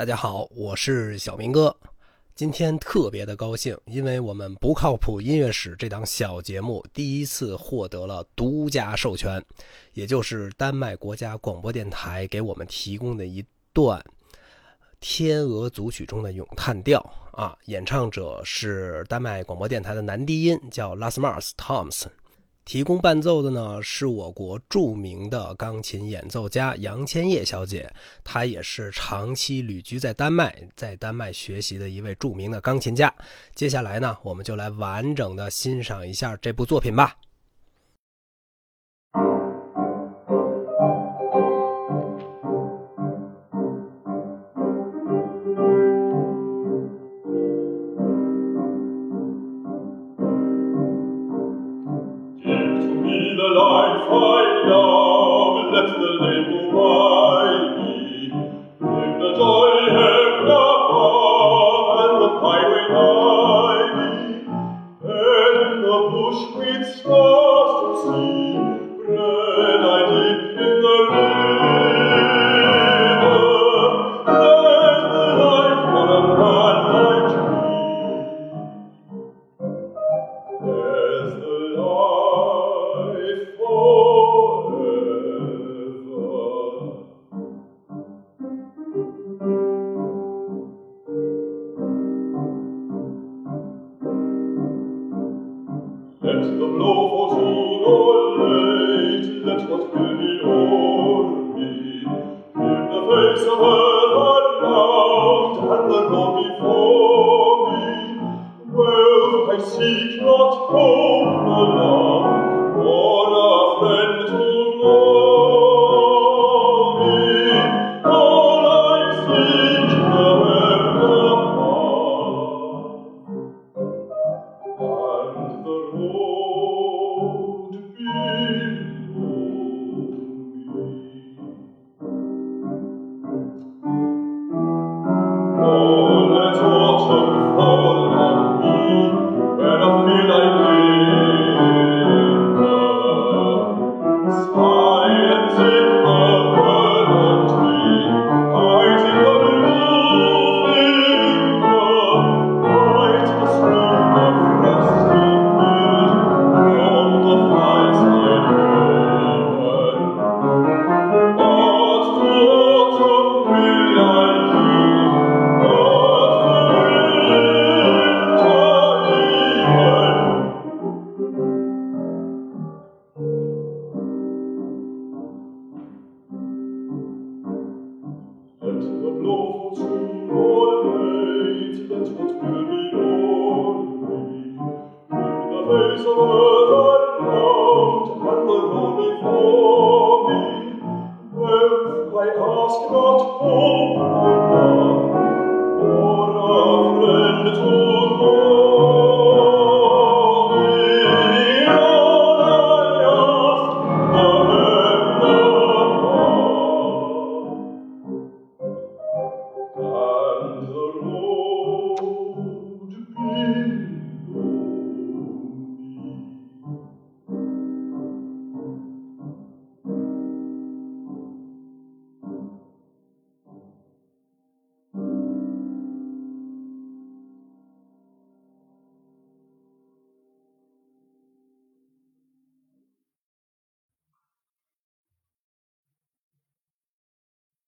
大家好，我是小明哥。今天特别的高兴，因为我们不靠谱音乐史这档小节目第一次获得了独家授权，也就是丹麦国家广播电台给我们提供的一段天鹅组曲中的咏叹调啊，演唱者是丹麦广播电台的男低音，叫 Lasmars toms。提供伴奏的呢，是我国著名的钢琴演奏家杨千叶小姐，她也是长期旅居在丹麦，在丹麦学习的一位著名的钢琴家。接下来呢，我们就来完整的欣赏一下这部作品吧。Auschwitz Oh.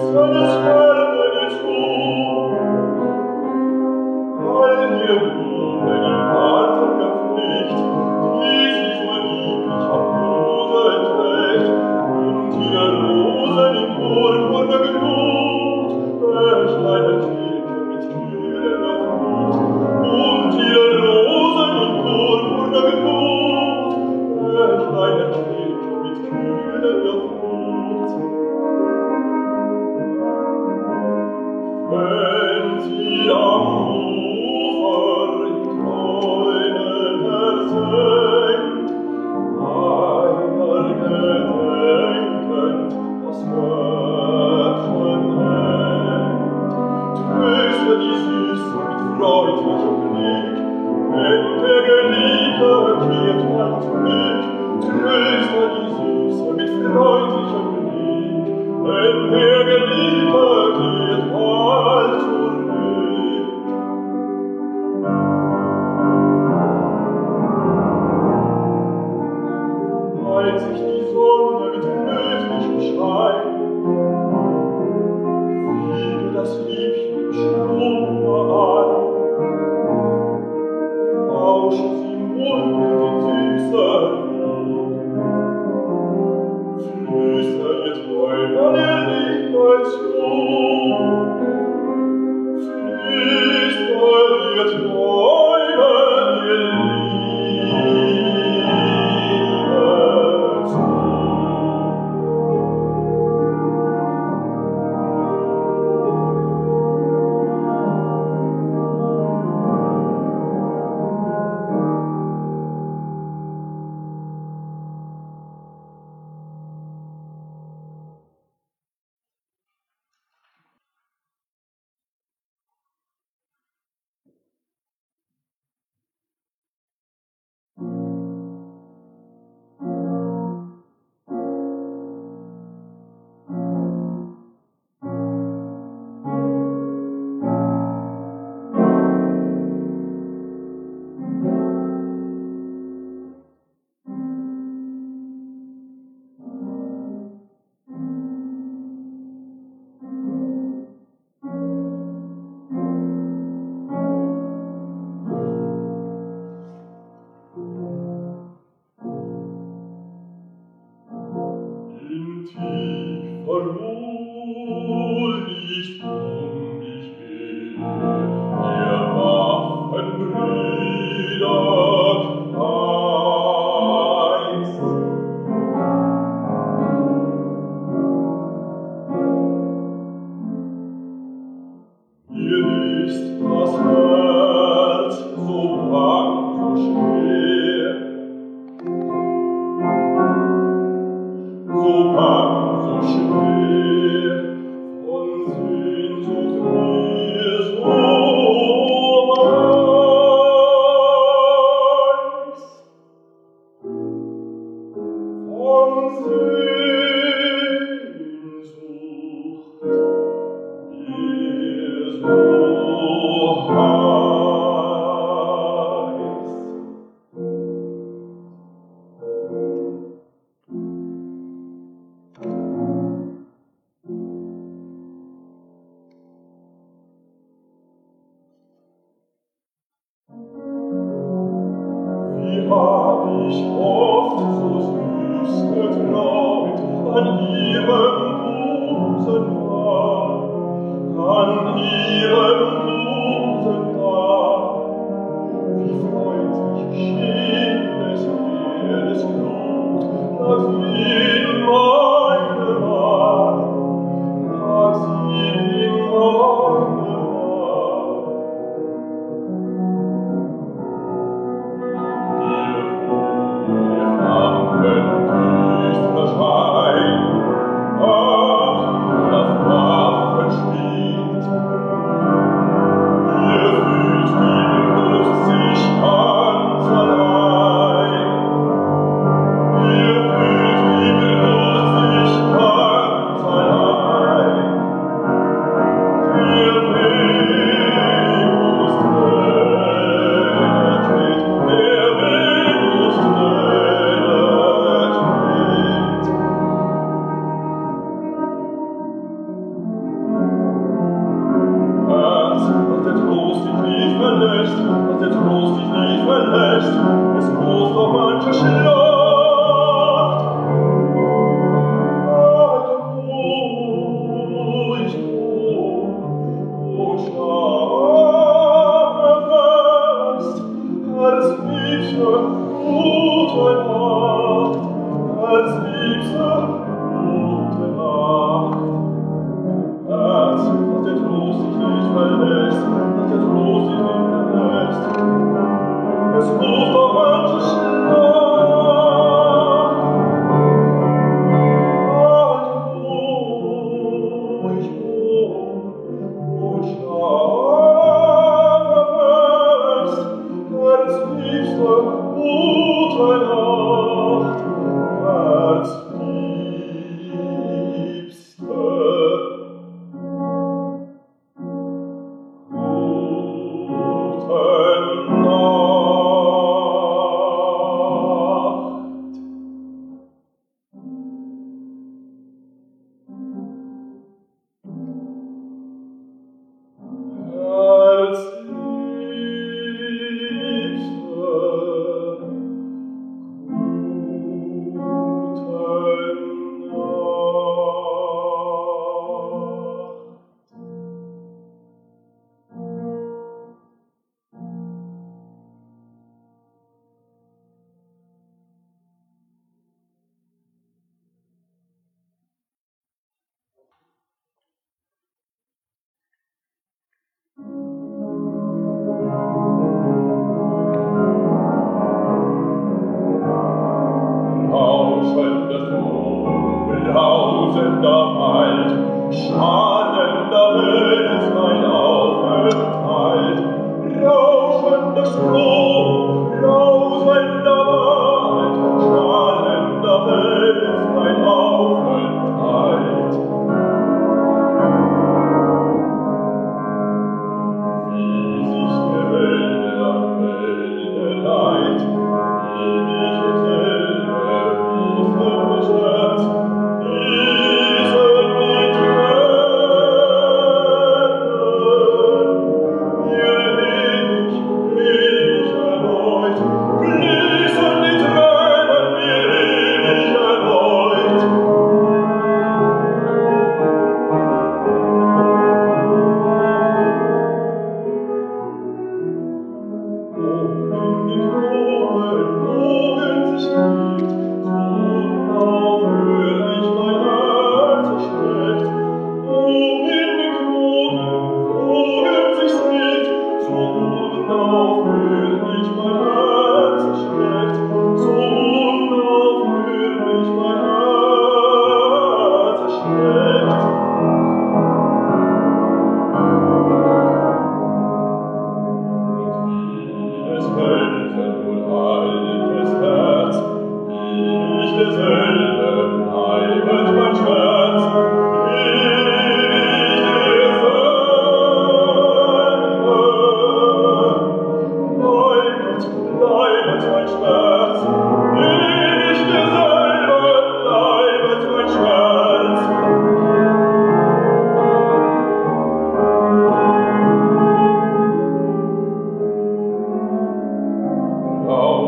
Lord. mentiam hab ich oft so süß getraut an ihrem Busen an ihrem Moses.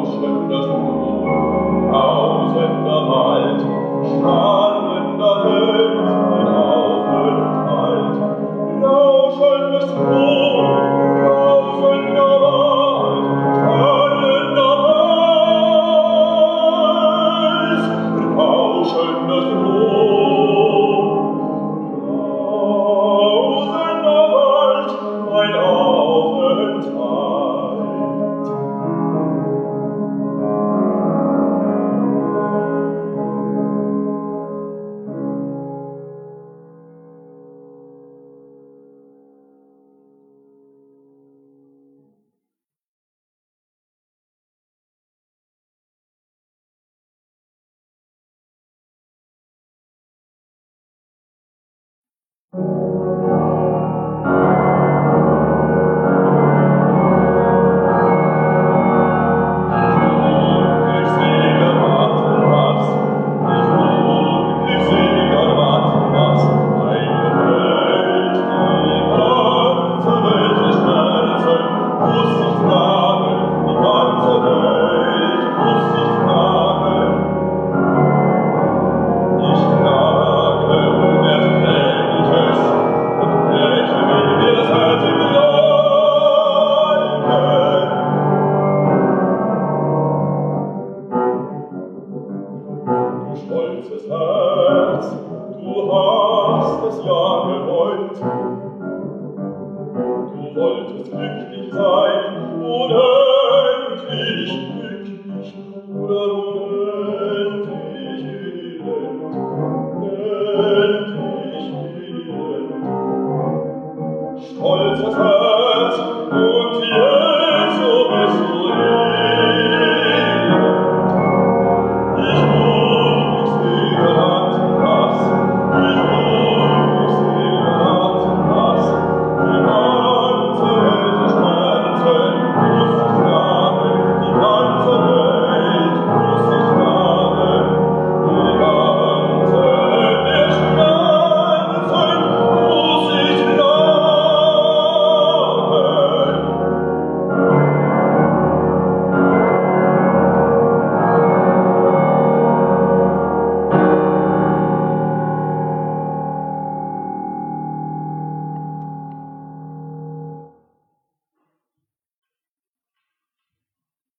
nós, vai cuidar de nós. wollt. Du wolltest glücklich sein, unendlich glücklich, oder